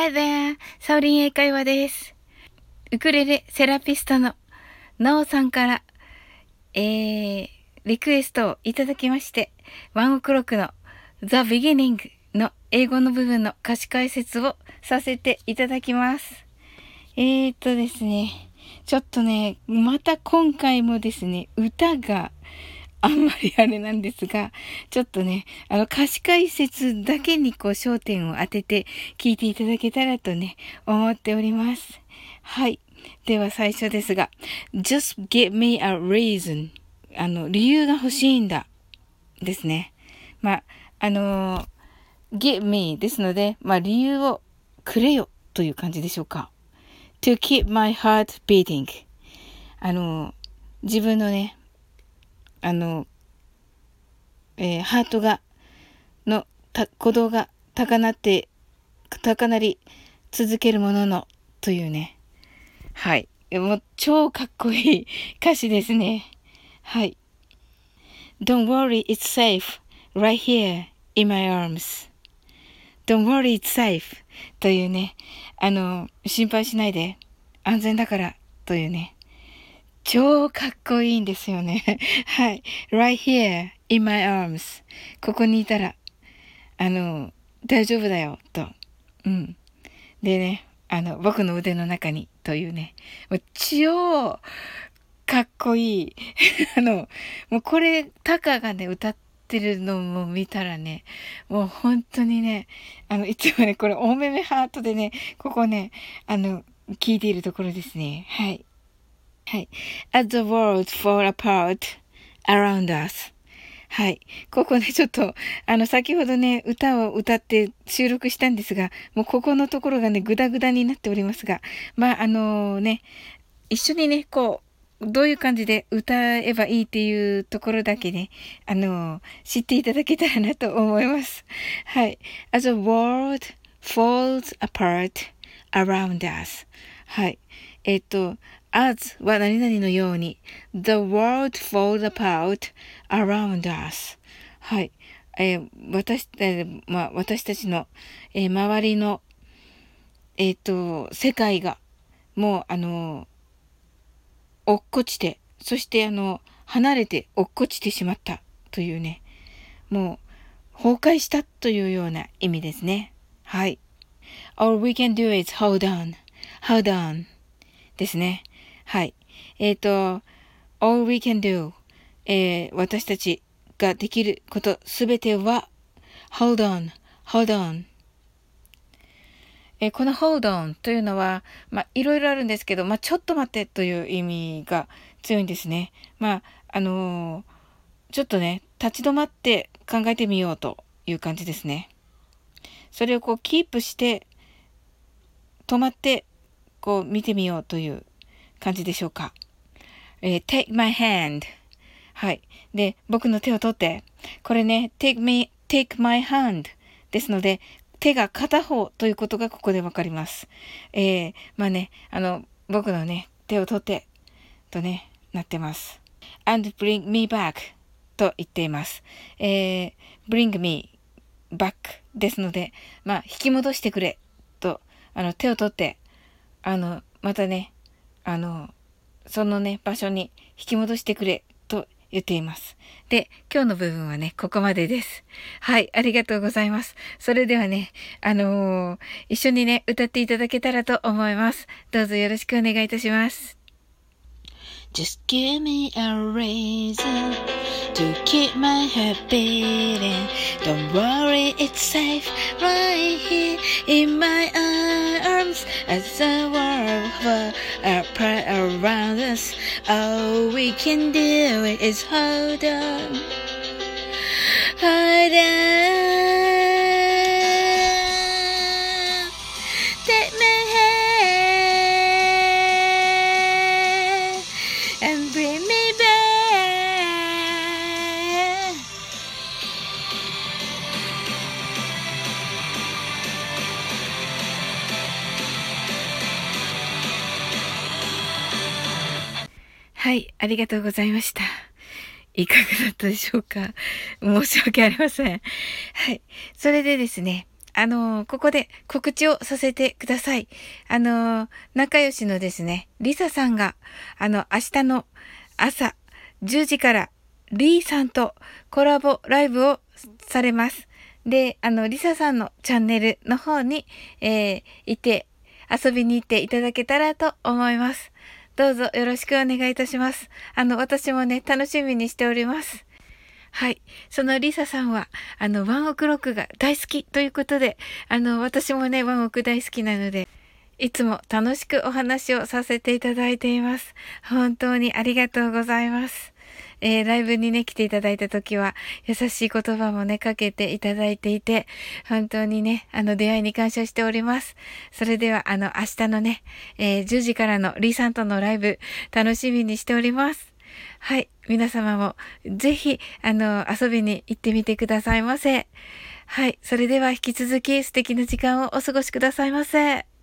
Hi there! サオリン英会話です。ウクレレセラピストのナオさんから、えー、リクエストをいただきまして、ワンオクロックの The Beginning の英語の部分の歌詞解説をさせていただきます。えーとですね、ちょっとね、また今回もですね、歌があんまりあれなんですが、ちょっとね、あの歌詞解説だけにこう焦点を当てて聞いていただけたらとね、思っております。はい。では最初ですが、just give me a reason. あの、理由が欲しいんだ。ですね。まあ、あの give me ですので、まあ理由をくれよという感じでしょうか。to keep my heart beating. あの自分のね、あの、えー、ハートが、の、鼓動が高鳴って、高鳴り続けるものの、というね。はい。もう超かっこいい歌詞ですね。はい。Don't worry, it's safe. Right here in my arms. Don't worry, it's safe. というね。あの、心配しないで。安全だから。というね。超かっこいいんですよね。はい。right here in my arms. ここにいたら、あの、大丈夫だよ、と。うん。でね、あの、僕の腕の中に、というね。もう超かっこいい。あの、もうこれ、タカがね、歌ってるのも見たらね、もう本当にね、あの、いつもね、これ、大めめハートでね、ここね、あの、聞いているところですね。はい。はい。as the world fall apart around us. はい。ここね、ちょっと、あの、先ほどね、歌を歌って収録したんですが、もうここのところがね、ぐだぐだになっておりますが、まあ、あのね、一緒にね、こう、どういう感じで歌えばいいっていうところだけね、あの、知っていただけたらなと思います。はい。as a world falls apart around us. はい。えっと、as は何々のように the world falls apart around us はい。えー、私、えー、まあ、私たちの、えー、周りの、えっ、と、世界が、もう、あの、落っこちて、そしてあの、離れて落っこちてしまったというね、もう、崩壊したというような意味ですね。はい。All we can do is hold on, hold on ですね。はい。えっ、ー、と、all we can do、えー、私たちができることすべては、hold on, hold on。えー、この hold on というのは、まあ、いろいろあるんですけど、まあ、ちょっと待ってという意味が強いんですね。まあ、あのー、ちょっとね、立ち止まって考えてみようという感じですね。それをこう、キープして、止まって、こう、見てみようという感じでしょうか。えー、take my hand. はい。で、僕の手を取って。これね、take me, take my hand ですので、手が片方ということがここでわかります。えー、まあね、あの、僕のね、手を取って、とね、なってます。and bring me back と言っています。えー、bring me back ですので、まあ、引き戻してくれと、あの、手を取って、あの、またね、あの、そのね、場所に引き戻してくれと言っています。で、今日の部分はね、ここまでです。はい、ありがとうございます。それではね、あのー、一緒にね、歌っていただけたらと思います。どうぞよろしくお願いいたします。Just give me a reason to keep my heart beating. Don't worry, it's safe right here in my arms. As the world falls apart around us, all we can do is hold on. Hold on. はい、ありがとうございました。いかがだったでしょうか？申し訳ありません。はい。それでですね、あのー、ここで告知をさせてください。あのー、仲良しのですね、リサさんが、あの、明日の朝10時からリーさんとコラボライブをされます。で、あの、リサさんのチャンネルの方に、えー、いて、遊びに行っていただけたらと思います。どうぞよろしくお願いいたします。あの、私もね、楽しみにしております。はい。そのリサさんは、あの、ワンオクロックが大好きということで、あの、私もね、ワンオク大好きなので、いつも楽しくお話をさせていただいています。本当にありがとうございます。えー、ライブにね、来ていただいた時は、優しい言葉もね、かけていただいていて、本当にね、あの、出会いに感謝しております。それでは、あの、明日のね、えー、10時からのリーさんとのライブ、楽しみにしております。はい。皆様も、ぜひ、あの、遊びに行ってみてくださいませ。はい。それでは引き続き素敵な時間をお過ごしくださいませ。